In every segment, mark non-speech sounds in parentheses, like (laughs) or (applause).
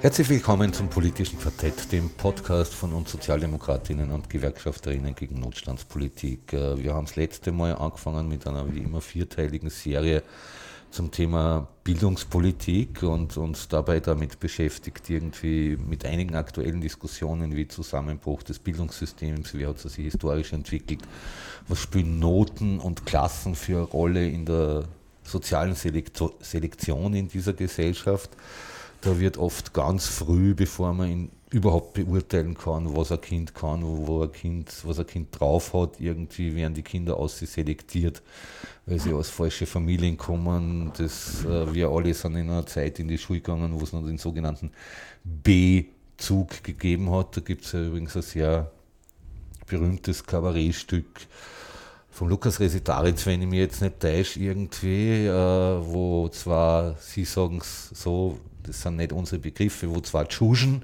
Herzlich willkommen zum politischen Quartett, dem Podcast von uns Sozialdemokratinnen und Gewerkschafterinnen gegen Notstandspolitik. Äh, wir haben das letzte Mal angefangen mit einer wie immer vierteiligen Serie zum Thema Bildungspolitik und uns dabei damit beschäftigt, irgendwie mit einigen aktuellen Diskussionen wie Zusammenbruch des Bildungssystems, wie hat es sich historisch entwickelt, was spielen Noten und Klassen für eine Rolle in der sozialen Selektion in dieser Gesellschaft da wird oft ganz früh, bevor man ihn überhaupt beurteilen kann, was ein Kind kann, wo ein Kind, was ein Kind drauf hat, irgendwie werden die Kinder aus sie selektiert, weil sie aus falschen Familien kommen. Das, äh, wir alle sind in einer Zeit in die Schule gegangen, wo es noch den sogenannten B-Zug gegeben hat. Da gibt es ja übrigens ein sehr berühmtes Kabarettstück von Lukas Resitaritz, wenn ich mich jetzt nicht täusche, irgendwie, äh, wo zwar, sie sagen es so, das sind nicht unsere Begriffe, wo zwei Tschuschen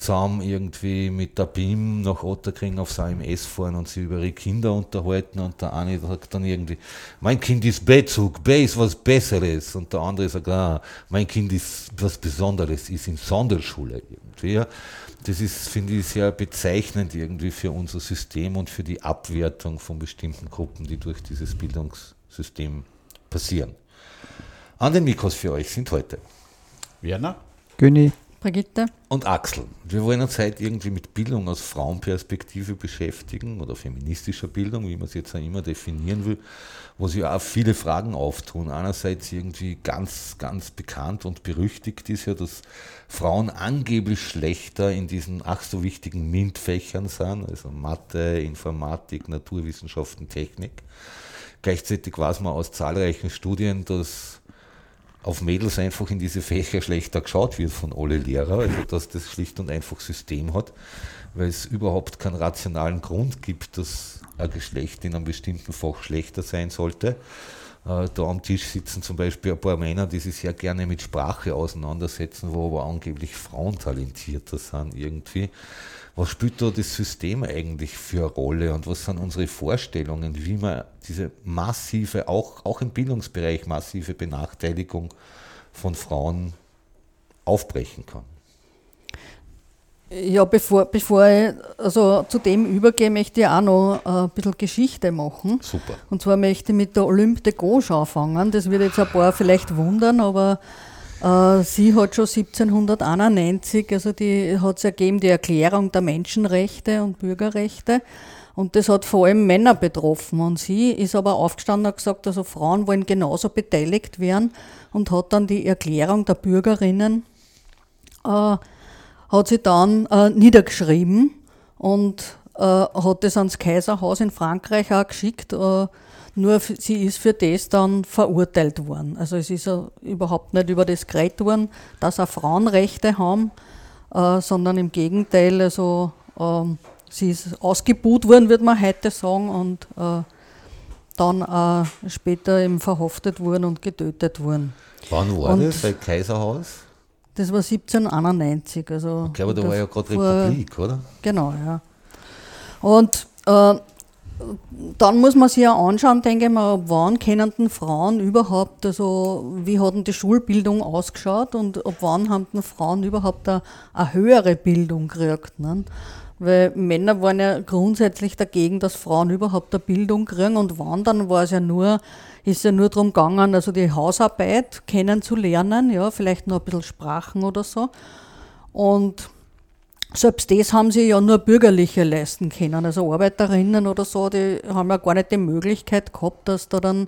zusammen irgendwie mit der BIM nach Otterkring aufs AMS fahren und sich über ihre Kinder unterhalten und der eine sagt dann irgendwie, mein Kind ist B-Zug, B ist was Besseres und der andere sagt, ah, mein Kind ist was Besonderes, ist in Sonderschule irgendwie. Das ist, finde ich, sehr bezeichnend irgendwie für unser System und für die Abwertung von bestimmten Gruppen, die durch dieses Bildungssystem passieren. An den Mikros für euch sind heute Werner? Günni. Brigitte. Und Axel. Wir wollen uns heute irgendwie mit Bildung aus Frauenperspektive beschäftigen oder feministischer Bildung, wie man es jetzt auch immer definieren will, wo sich auch viele Fragen auftun. Einerseits irgendwie ganz, ganz bekannt und berüchtigt ist ja, dass Frauen angeblich schlechter in diesen ach so wichtigen MINT-Fächern sind, also Mathe, Informatik, Naturwissenschaften, Technik. Gleichzeitig weiß man aus zahlreichen Studien, dass auf Mädels einfach in diese Fächer schlechter geschaut wird von alle Lehrer, also dass das schlicht und einfach System hat, weil es überhaupt keinen rationalen Grund gibt, dass ein Geschlecht in einem bestimmten Fach schlechter sein sollte. Äh, da am Tisch sitzen zum Beispiel ein paar Männer, die sich sehr gerne mit Sprache auseinandersetzen, wo aber angeblich Frauen talentierter sind irgendwie was spielt da das System eigentlich für eine Rolle und was sind unsere Vorstellungen, wie man diese massive, auch, auch im Bildungsbereich massive Benachteiligung von Frauen aufbrechen kann? Ja, bevor, bevor ich also zu dem übergehe, möchte ich auch noch ein bisschen Geschichte machen. Super. Und zwar möchte ich mit der Olympe de Gauche anfangen. Das wird jetzt ein paar vielleicht wundern, aber äh, sie hat schon 1791, also die hat es ergeben, die Erklärung der Menschenrechte und Bürgerrechte. Und das hat vor allem Männer betroffen. Und sie ist aber aufgestanden und gesagt, also Frauen wollen genauso beteiligt werden und hat dann die Erklärung der Bürgerinnen, äh, hat sie dann äh, niedergeschrieben und äh, hat das ans Kaiserhaus in Frankreich auch geschickt. Äh, nur sie ist für das dann verurteilt worden. Also es ist ja überhaupt nicht über das geredet worden, dass auch Frauen Rechte haben, äh, sondern im Gegenteil, also ähm, sie ist ausgebuht worden, würde man heute sagen, und äh, dann äh, später eben verhaftet worden und getötet worden. Wann war und das? Bei Kaiserhaus? Das war 1791. Also okay, aber da war ja gerade Republik, oder? Genau, ja. Und äh, dann muss man sich ja anschauen, denke ich mal, wann kennen denn Frauen überhaupt, also wie hat denn die Schulbildung ausgeschaut und ab wann haben denn Frauen überhaupt eine, eine höhere Bildung gekriegt. Ne? Weil Männer waren ja grundsätzlich dagegen, dass Frauen überhaupt eine Bildung kriegen und wann dann war es ja nur, ist ja nur darum gegangen, also die Hausarbeit kennenzulernen, ja, vielleicht noch ein bisschen Sprachen oder so. Und selbst das haben sie ja nur Bürgerliche leisten können. Also Arbeiterinnen oder so, die haben ja gar nicht die Möglichkeit gehabt, dass da dann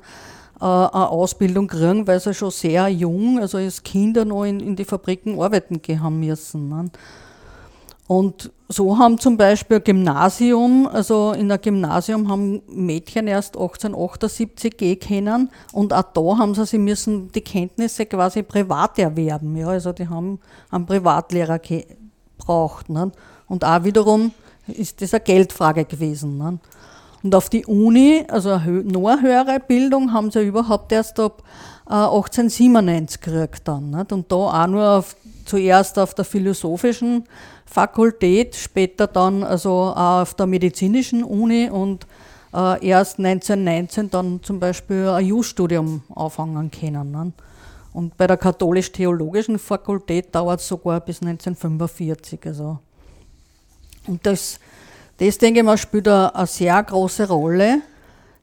äh, eine Ausbildung kriegen, weil sie schon sehr jung, also als Kinder noch in, in die Fabriken arbeiten gehen haben müssen. Ne? Und so haben zum Beispiel Gymnasium, also in einem Gymnasium haben Mädchen erst 1878 gehen können und auch da haben sie, sie müssen die Kenntnisse quasi privat erwerben. Ja, also die haben einen Privatlehrer braucht. Ne? Und auch wiederum ist das eine Geldfrage gewesen. Ne? Und auf die Uni, also eine noch höhere Bildung, haben sie überhaupt erst ab 1897 gekriegt dann. Nicht? Und da auch nur auf, zuerst auf der philosophischen Fakultät, später dann also auch auf der medizinischen Uni und äh, erst 1919 dann zum Beispiel ein Jus-Studium anfangen können. Ne? Und bei der katholisch-theologischen Fakultät dauert es sogar bis 1945. Also. Und das, das, denke ich mal, spielt eine, eine sehr große Rolle.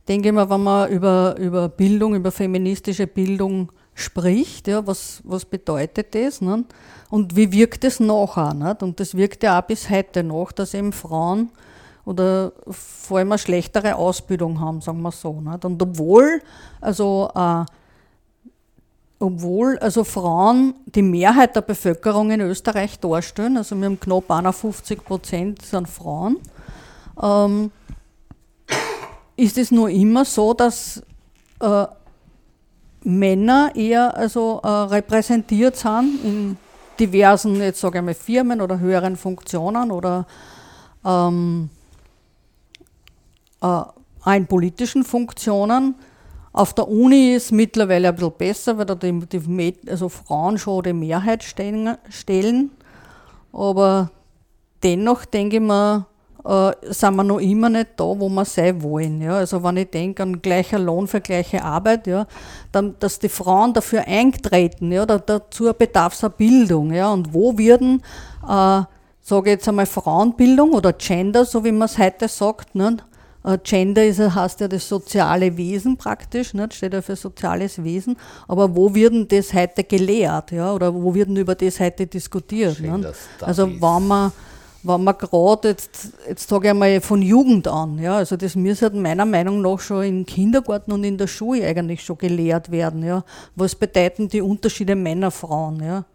Denke mal, wenn man über, über Bildung, über feministische Bildung spricht, ja, was, was bedeutet das? Ne? Und wie wirkt es nachher? Nicht? Und das wirkt ja auch bis heute noch, dass eben Frauen oder vor allem eine schlechtere Ausbildung haben, sagen wir so. Nicht? Und obwohl also äh, obwohl also Frauen die Mehrheit der Bevölkerung in Österreich darstellen, also wir haben knapp 51 Prozent sind Frauen, ähm, ist es nur immer so, dass äh, Männer eher also äh, repräsentiert sind in diversen, jetzt sage ich mal, Firmen oder höheren Funktionen oder ähm, äh, in politischen Funktionen auf der Uni ist es mittlerweile ein bisschen besser, weil da die, die also Frauen schon die Mehrheit stellen, stellen. Aber dennoch denke ich mir, äh, sind wir noch immer nicht da, wo wir sein wollen. Ja? Also wenn ich denke an gleicher Lohn für gleiche Arbeit, ja, dann, dass die Frauen dafür eintreten, ja, da, dazu bedarf es Bildung. Ja? Und wo werden, äh, sage ich jetzt einmal, Frauenbildung oder Gender, so wie man es heute sagt, ne? Äh, Gender ist, heißt ja das soziale Wesen praktisch, nicht? steht ja für soziales Wesen. Aber wo wird denn das heute gelehrt? Ja? Oder wo wird denn über das heute diskutiert? Also wenn man, wenn man gerade, jetzt, jetzt sage ich mal von Jugend an, ja, also das müsste meiner Meinung nach schon im Kindergarten und in der Schule eigentlich schon gelehrt werden. Ja? Was bedeuten die Unterschiede Männer, Frauen? Ja?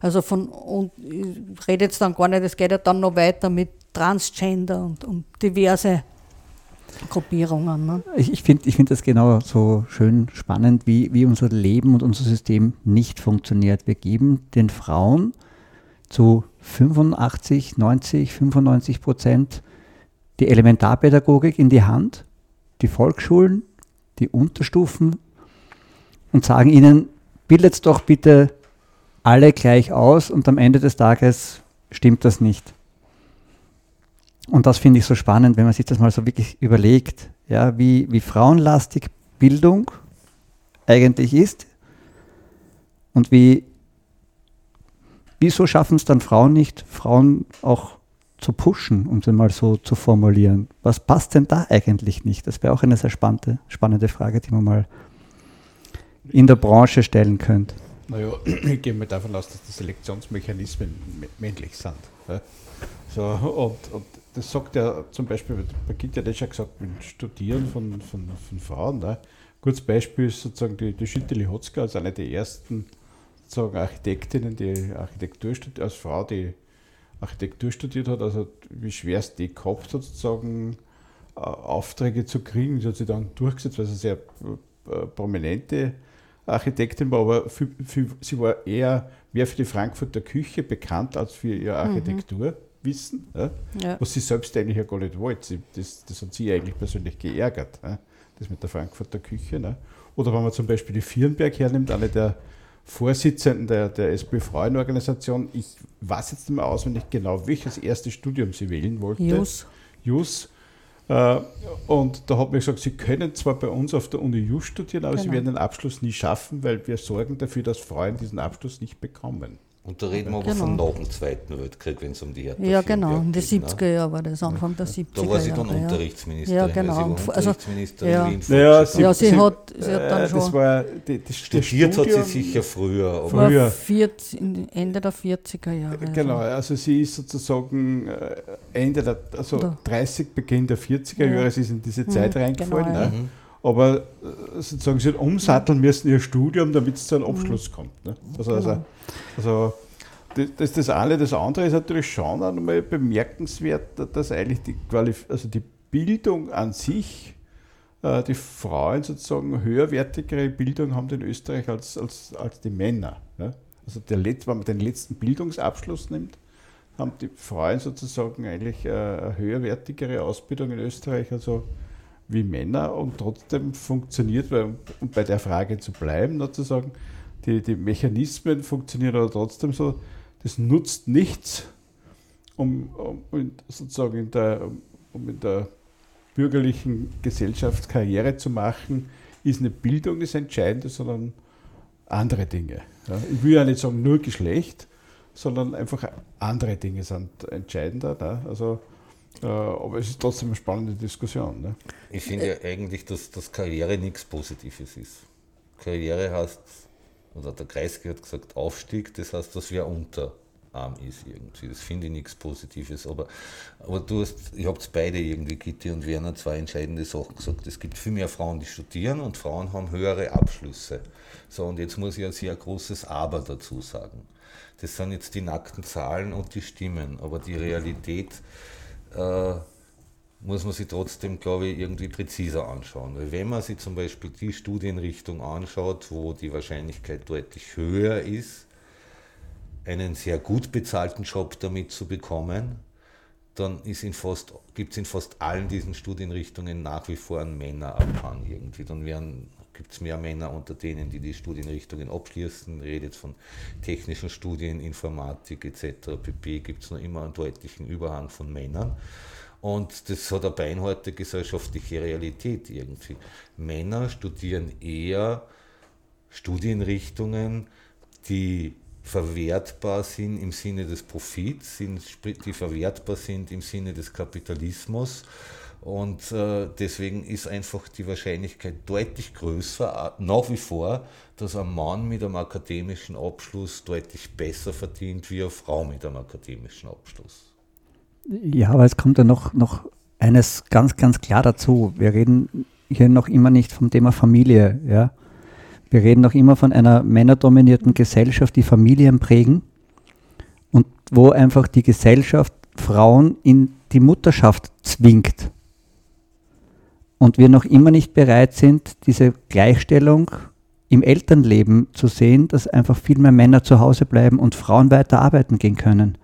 Also von, und ich rede jetzt dann gar nicht, es geht ja dann noch weiter mit Transgender und, und diverse Gruppierungen. Ne? Ich, ich finde ich find das genau so schön spannend, wie, wie unser Leben und unser System nicht funktioniert. Wir geben den Frauen zu 85, 90, 95 Prozent die Elementarpädagogik in die Hand, die Volksschulen, die Unterstufen und sagen ihnen, bildet doch bitte alle gleich aus und am Ende des Tages stimmt das nicht. Und das finde ich so spannend, wenn man sich das mal so wirklich überlegt, ja, wie, wie frauenlastig Bildung eigentlich ist und wie, wieso schaffen es dann Frauen nicht, Frauen auch zu pushen, um es mal so zu formulieren. Was passt denn da eigentlich nicht? Das wäre auch eine sehr spannende, spannende Frage, die man mal in der Branche stellen könnte. Naja, (clears throat) ich gehe mal davon aus, dass die Selektionsmechanismen männlich sind. So, und, und das sagt ja zum Beispiel, Brigitte hat ja schon gesagt, mit Studieren von, von, von Frauen. Ne? Gutes Beispiel ist sozusagen die, die Schütteli Hotzka als eine der ersten sozusagen Architektinnen, die Architektur studiert, als Frau, die Architektur studiert hat, also wie schwer es die gehabt hat, sozusagen äh, Aufträge zu kriegen. Sie hat sich dann durchgesetzt, weil sie sehr äh, prominente Architektin war, aber für, für, sie war eher mehr für die Frankfurter Küche bekannt als für ihre mhm. Architektur. Mhm wissen, ja, was sie selbst eigentlich ja gar nicht wollte. Das, das hat sie eigentlich persönlich geärgert, das mit der Frankfurter Küche. Ne. Oder wenn man zum Beispiel die Vierenberg hernimmt, eine der Vorsitzenden der, der SPÖ-Frauenorganisation, ich weiß jetzt nicht mehr auswendig genau, welches erste Studium sie wählen wollte. Jus. Jus. Äh, und da hat mir gesagt, Sie können zwar bei uns auf der Uni Jus studieren, aber genau. Sie werden den Abschluss nie schaffen, weil wir sorgen dafür, dass Frauen diesen Abschluss nicht bekommen. Und da reden wir aber genau. von nach dem Zweiten Weltkrieg, wenn es um die Erdbeerfilme Ja, genau, in den 70er ne? Jahren war das, Anfang der 70er Jahre. Da war sie dann ja. Unterrichtsministerin. Ja, genau. Also, Unterrichtsministerin ja. in ja, sie, ja, sie, sie, hat, sie hat dann äh, schon. Das war, die, das Studiert hat sie sicher früher. Aber früher. 40, Ende der 40er Jahre. Also. Genau, also sie ist sozusagen äh, Ende der, also Oder? 30, Beginn der 40er Jahre, sie ist in diese Zeit mhm, reingefallen. Genau, ne? mhm. Aber äh, sozusagen, sie umsatteln müssen ihr Studium, damit es zu einem Abschluss mhm. kommt. Ne? Also, also, genau. also das, das, das eine. Das andere ist natürlich schon einmal bemerkenswert, dass eigentlich die, Qualif also die Bildung an sich, äh, die Frauen sozusagen höherwertigere Bildung haben in Österreich als, als, als die Männer. Ja? Also der, wenn man den letzten Bildungsabschluss nimmt, haben die Frauen sozusagen eigentlich eine höherwertigere Ausbildung in Österreich also wie Männer und trotzdem funktioniert, weil, um bei der Frage zu bleiben, sozusagen, die, die Mechanismen funktionieren aber trotzdem so, das nutzt nichts, um, um sozusagen in der, um in der bürgerlichen Gesellschaft Karriere zu machen, ist eine Bildung das Entscheidende, sondern andere Dinge. Ja, ich will ja nicht sagen nur Geschlecht, sondern einfach andere Dinge sind entscheidender. Ne? Also, aber es ist trotzdem eine spannende Diskussion. Ne? Ich finde ja eigentlich, dass, dass Karriere nichts Positives ist. Karriere heißt, oder der Kreisky hat gesagt, Aufstieg, das heißt, dass wer unterarm ist irgendwie. Das finde ich nichts Positives. Aber, aber du hast, ihr habt beide irgendwie, Gitti und Werner, zwei entscheidende Sachen gesagt. Es gibt viel mehr Frauen, die studieren und Frauen haben höhere Abschlüsse. So, und jetzt muss ich ein sehr großes Aber dazu sagen. Das sind jetzt die nackten Zahlen und die Stimmen, aber die Realität äh, muss man sich trotzdem, glaube ich, irgendwie präziser anschauen. Weil wenn man sich zum Beispiel die Studienrichtung anschaut, wo die Wahrscheinlichkeit deutlich höher ist, einen sehr gut bezahlten Job damit zu bekommen, dann gibt es in fast allen diesen Studienrichtungen nach wie vor einen Männerabhang irgendwie. Dann werden gibt es mehr Männer unter denen, die die Studienrichtungen abschließen. Ich rede jetzt von technischen Studien, Informatik etc. pp. gibt es noch immer einen deutlichen Überhang von Männern. Und das hat eine beinharte gesellschaftliche Realität irgendwie. Männer studieren eher Studienrichtungen, die verwertbar sind im Sinne des Profits, die verwertbar sind im Sinne des Kapitalismus und äh, deswegen ist einfach die Wahrscheinlichkeit deutlich größer, äh, nach wie vor, dass ein Mann mit einem akademischen Abschluss deutlich besser verdient wie eine Frau mit einem akademischen Abschluss. Ja, aber es kommt ja noch, noch eines ganz, ganz klar dazu. Wir reden hier noch immer nicht vom Thema Familie. Ja? Wir reden noch immer von einer männerdominierten Gesellschaft, die Familien prägen und wo einfach die Gesellschaft Frauen in die Mutterschaft zwingt und wir noch immer nicht bereit sind, diese Gleichstellung im Elternleben zu sehen, dass einfach viel mehr Männer zu Hause bleiben und Frauen weiter arbeiten gehen können.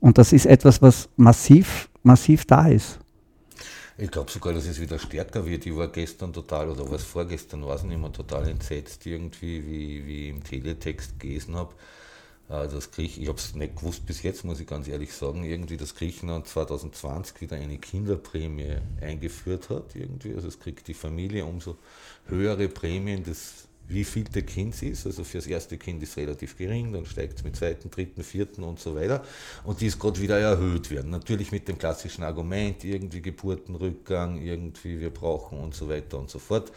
Und das ist etwas, was massiv, massiv da ist. Ich glaube sogar, dass es wieder stärker wird. Ich war gestern total, oder was vorgestern, war es nicht mehr total entsetzt irgendwie, wie, wie ich im Teletext gelesen habe äh, das Griech, ich habe es nicht gewusst bis jetzt, muss ich ganz ehrlich sagen, irgendwie das Griechenland 2020 wieder eine Kinderprämie eingeführt hat. Irgendwie. Also es kriegt die Familie umso höhere Prämien, das wie viel der Kind ist. Also für das erste Kind ist relativ gering, dann steigt es mit zweiten, dritten, vierten und so weiter. Und die ist gerade wieder erhöht werden. Natürlich mit dem klassischen Argument, irgendwie Geburtenrückgang, irgendwie wir brauchen und so weiter und so fort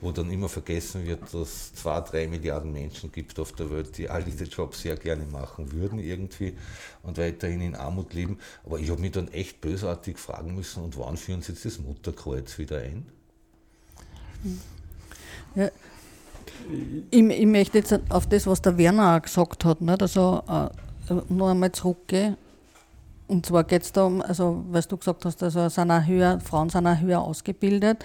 wo dann immer vergessen wird, dass es zwei, drei Milliarden Menschen gibt auf der Welt, die all diese Jobs sehr gerne machen würden irgendwie und weiterhin in Armut leben. Aber ich habe mich dann echt bösartig fragen müssen, und wann führen Sie jetzt das Mutterkreuz wieder ein? Ja. Ich, ich, möchte jetzt auf das, was der Werner auch gesagt hat, nicht? also äh, noch einmal zurückgehen. Und zwar geht es da um, also, weil du gesagt hast, also sind auch höher, Frauen sind auch höher ausgebildet.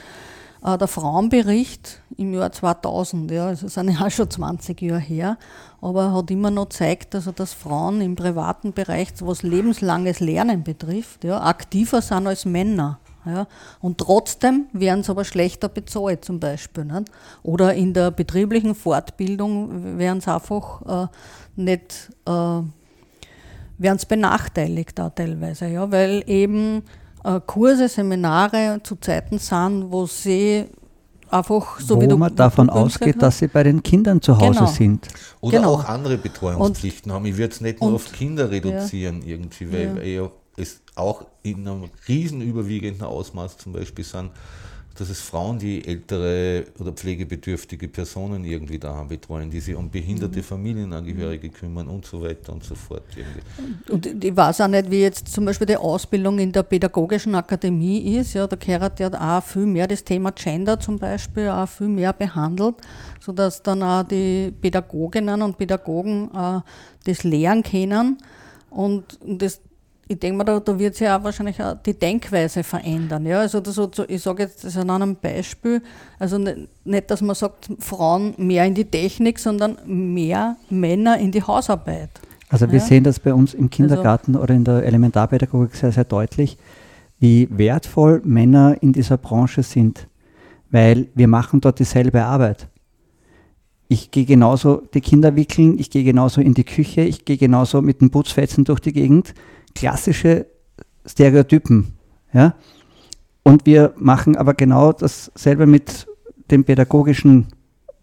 Äh, der Frauenbericht im Jahr 2000, ja, also sind ja auch schon 20 Jahre her, aber hat immer noch gezeigt, also dass Frauen im privaten Bereich, was lebenslanges Lernen betrifft, ja, aktiver sind als Männer. Ja, und trotzdem werden sie aber schlechter bezahlt zum Beispiel. Nicht? Oder in der betrieblichen Fortbildung werden sie einfach äh, nicht äh, werden sie benachteiligt da teilweise, ja, weil eben äh, Kurse, Seminare zu Zeiten sind, wo sie einfach so wo wie du man davon ausgeht, dass sie bei den Kindern zu Hause genau. sind. Oder Genau. auch andere Betreuungspflichten haben. Ich würde es nicht nur und- auf Kinder reduzieren irgendwie, weil Ja. Auch in einem riesen überwiegenden Ausmaß zum Beispiel sind, dass es Frauen, die ältere oder pflegebedürftige Personen irgendwie daheim betreuen, die sich um behinderte Mhm. Familienangehörige kümmern und so weiter und so fort. Irgendwie. Und ich weiß auch nicht, wie jetzt zum Beispiel die Ausbildung in der Pädagogischen Akademie ist. Ja, da gehört ja auch viel mehr das Thema Gender zum Beispiel auch viel mehr behandelt, sodass dann auch die Pädagoginnen und Pädagogen äh, das lehren können. Und das, ich denke mal, da, da wird sich auch wahrscheinlich auch die Denkweise verändern. Ja? Also das, ich sage jetzt das an einem Beispiel, also nicht, nicht, dass man sagt, Frauen mehr in die Technik, sondern mehr Männer in die Hausarbeit. Also wir Ja. sehen das bei uns im Kindergarten oder in der Elementarpädagogik sehr, sehr deutlich, wie wertvoll Männer in dieser Branche sind, weil wir machen dort dieselbe Arbeit. Ich gehe genauso die Kinder wickeln, ich gehe genauso in die Küche, ich gehe genauso mit den Putzfetzen durch die Gegend. Klassische Stereotypen. Ja? Und wir machen aber genau dasselbe mit dem pädagogischen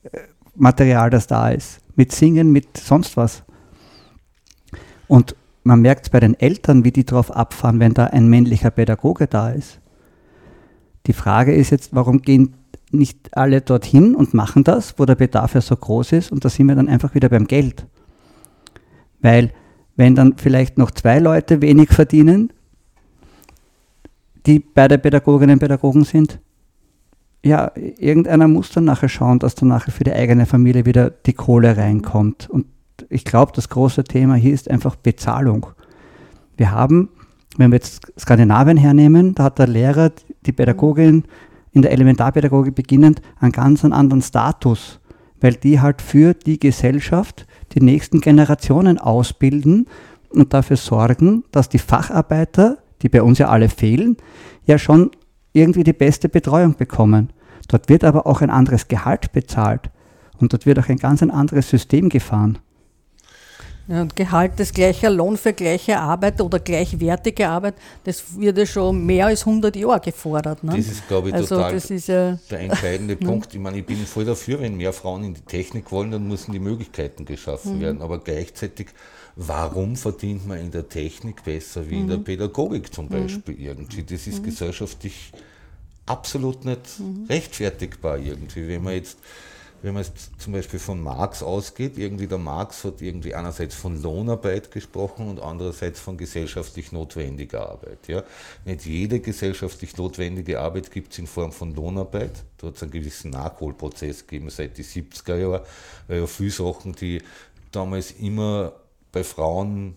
äh, Material, das da ist. Mit Singen, mit sonst was. Und man merkt es bei den Eltern, wie die drauf abfahren, wenn da ein männlicher Pädagoge da ist. Die Frage ist jetzt, warum gehen nicht alle dorthin und machen das, wo der Bedarf ja so groß ist? Und da sind wir dann einfach wieder beim Geld. Weil, wenn dann vielleicht noch zwei Leute wenig verdienen, die beide Pädagoginnen und Pädagogen sind, ja, irgendeiner muss dann nachher schauen, dass dann nachher für die eigene Familie wieder die Kohle reinkommt. Und ich glaube, das große Thema hier ist einfach Bezahlung. Wir haben, wenn wir jetzt Skandinavien hernehmen, da hat der Lehrer, die Pädagogin in der Elementarpädagogik beginnend einen ganz anderen Status, weil die halt für die Gesellschaft die nächsten Generationen ausbilden und dafür sorgen, dass die Facharbeiter, die bei uns ja alle fehlen, ja schon irgendwie die beste Betreuung bekommen. Dort wird aber auch ein anderes Gehalt bezahlt und dort wird auch ein ganz ein anderes System gefahren. Ja, und Gehalt ist gleicher Lohn für gleiche Arbeit oder gleichwertige Arbeit, das wird ja schon mehr als 100 Jahre gefordert. Ne? Das ist, glaube ich, also total das ist ja, der entscheidende (laughs) Punkt. Ich meine, ich bin voll dafür, wenn mehr Frauen in die Technik wollen, dann müssen die Möglichkeiten geschaffen werden. Aber gleichzeitig, warum verdient man in der Technik besser wie in der Pädagogik zum Beispiel irgendwie? Das ist gesellschaftlich absolut nicht rechtfertigbar irgendwie. Wenn man jetzt wenn man jetzt zum Beispiel von Marx ausgeht, irgendwie der Marx hat irgendwie einerseits von Lohnarbeit gesprochen und andererseits von gesellschaftlich notwendiger Arbeit. Ja. Nicht jede gesellschaftlich notwendige Arbeit gibt es in Form von Lohnarbeit. Da hat es einen gewissen Nachholprozess gegeben seit die 70er Jahren, weil ja viele Sachen, die damals immer bei Frauen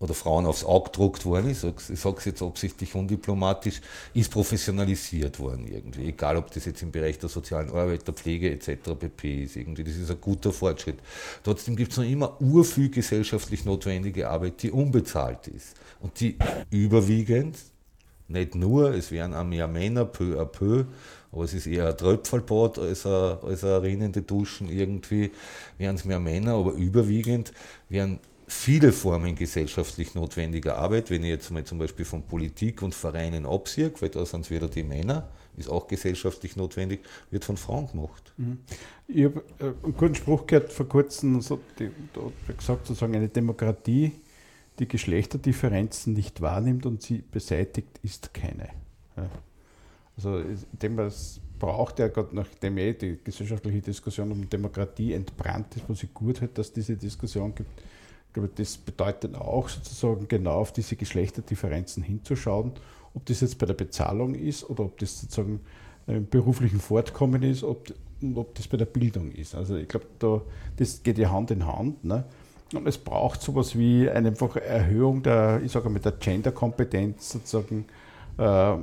oder Frauen aufs Auge gedruckt worden ist, ich sage es jetzt absichtlich undiplomatisch, ist professionalisiert worden irgendwie. Egal, ob das jetzt im Bereich der sozialen Arbeit, der Pflege etc. pp. ist. Irgendwie. Das ist ein guter Fortschritt. Trotzdem gibt es noch immer urviel gesellschaftlich notwendige Arbeit, die unbezahlt ist. Und die überwiegend, nicht nur, es werden auch mehr Männer peu à peu, aber es ist eher ein Tröpfelbad als ein, als ein rinnende Duschen irgendwie, werden es mehr Männer, aber überwiegend werden viele Formen gesellschaftlich notwendiger Arbeit, wenn ich jetzt mal zum Beispiel von Politik und Vereinen absehe, weil da sind es wieder die Männer, ist auch gesellschaftlich notwendig, wird von Frauen gemacht. Ich habe äh, einen guten Spruch gehört vor kurzem, so, die, da hat gesagt, sozusagen eine Demokratie, die Geschlechterdifferenzen nicht wahrnimmt und sie beseitigt, ist keine. Ja. Also denke, es braucht ja gerade, nachdem eh die gesellschaftliche Diskussion um Demokratie entbrannt ist, was ich gut hätte, dass es diese Diskussion gibt. Glaube, das bedeutet auch sozusagen genau auf diese Geschlechterdifferenzen hinzuschauen, ob das jetzt bei der Bezahlung ist oder ob das sozusagen im beruflichen Fortkommen ist ob, und ob das bei der Bildung ist. Also ich glaube, da, das geht ja Hand in Hand. Ne? Und es braucht sowas wie eine einfache Erhöhung der, ich sage mal, der Gender-Kompetenz sozusagen, äh,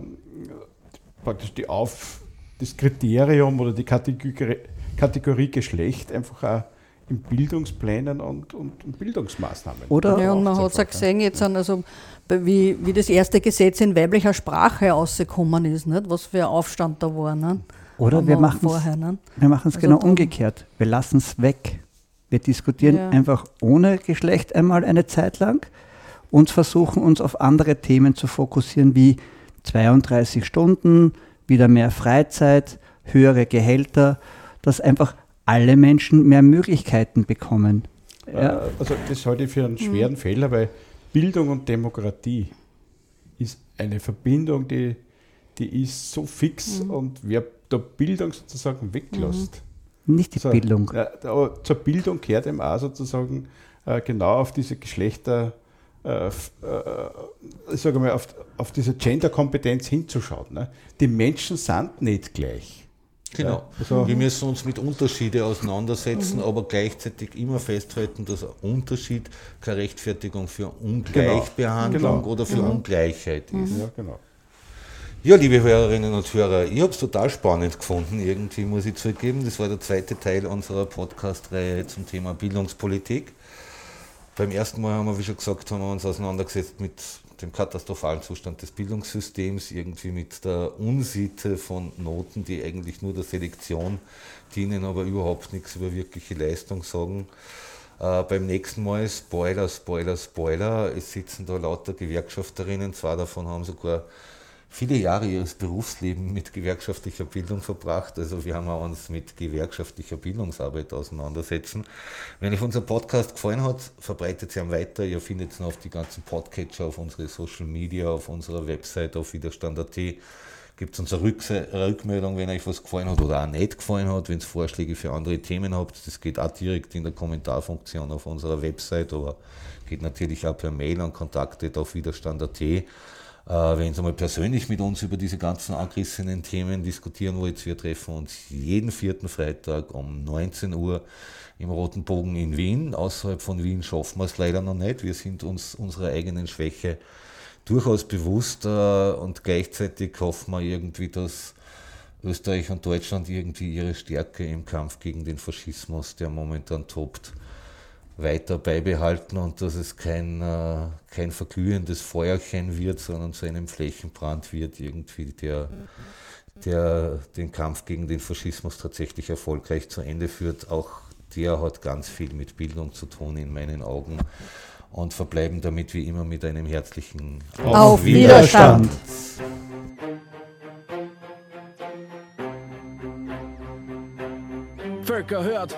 praktisch die Auf, das Kriterium oder die Kategorie, Kategorie Geschlecht einfach auch in Bildungsplänen und, und, und Bildungsmaßnahmen. Oder ja, und man hat es ja gesehen, jetzt sind also, wie, wie das erste Gesetz in weiblicher Sprache rausgekommen ist, nicht? was für ein Aufstand da war. Nicht? Oder wir machen es Also genau umgekehrt. Wir lassen es weg. Wir diskutieren Ja. einfach ohne Geschlecht einmal eine Zeit lang und versuchen uns auf andere Themen zu fokussieren, wie 32 Stunden, wieder mehr Freizeit, höhere Gehälter, dass einfach alle Menschen mehr Möglichkeiten bekommen. Ja, Äh, Also das halte ich für einen schweren Fehler, weil Bildung und Demokratie ist eine Verbindung, die, die ist so fix und wer da Bildung sozusagen weglässt. nicht die So, Bildung. Ja, aber zur Bildung gehört eben auch sozusagen äh, genau auf diese Geschlechter, äh, äh, ich sage mal, auf, auf diese Gender-Kompetenz hinzuschauen. Ne? Die Menschen sind nicht gleich. Genau. Ja, also- wir müssen uns mit Unterschieden auseinandersetzen, aber gleichzeitig immer festhalten, dass ein Unterschied keine Rechtfertigung für Ungleichbehandlung Genau. oder für Ungleichheit ist. Ja, genau. Ja, liebe Hörerinnen und Hörer, ich habe es total spannend gefunden, irgendwie muss ich zugeben. Das war der zweite Teil unserer Podcast-Reihe zum Thema Bildungspolitik. Beim ersten Mal haben wir, wie schon gesagt, haben wir uns auseinandergesetzt mit dem katastrophalen Zustand des Bildungssystems, irgendwie mit der Unsitte von Noten, die eigentlich nur der Selektion dienen, aber überhaupt nichts über wirkliche Leistung sagen. Äh, beim nächsten Mal Spoiler, Spoiler, Spoiler. Es sitzen da lauter Gewerkschafterinnen, zwei davon haben sogar viele Jahre ihres Berufslebens mit gewerkschaftlicher Bildung verbracht. Also wir haben uns mit gewerkschaftlicher Bildungsarbeit auseinandersetzen. Wenn euch unser Podcast gefallen hat, verbreitet sie ihn weiter. Ihr findet ihn auf die ganzen Podcatcher, auf unsere Social Media, auf unserer Website, auf widerstand.at. Gibt es uns eine Rückmeldung, wenn euch was gefallen hat oder auch nicht gefallen hat, wenn ihr Vorschläge für andere Themen habt. Das geht auch direkt in der Kommentarfunktion auf unserer Website, aber geht natürlich auch per Mail an kontakte auf widerstand.at. Äh, wenn Sie mal persönlich mit uns über diese ganzen angerissenen Themen diskutieren wollt, wir treffen uns jeden vierten Freitag um 19 Uhr im Roten Bogen in Wien. Außerhalb von Wien schaffen wir es leider noch nicht. Wir sind uns unserer eigenen Schwäche durchaus bewusst äh, und gleichzeitig hoffen wir irgendwie, dass Österreich und Deutschland irgendwie ihre Stärke im Kampf gegen den Faschismus, der momentan tobt, weiter beibehalten und dass es kein, äh, kein verglühendes Feuerchen wird, sondern zu einem Flächenbrand wird, irgendwie der, der den Kampf gegen den Faschismus tatsächlich erfolgreich zu Ende führt. Auch der hat ganz viel mit Bildung zu tun in meinen Augen und verbleiben damit wie immer mit einem herzlichen Auf, Auf Widerstand. Widerstand. Völker hört.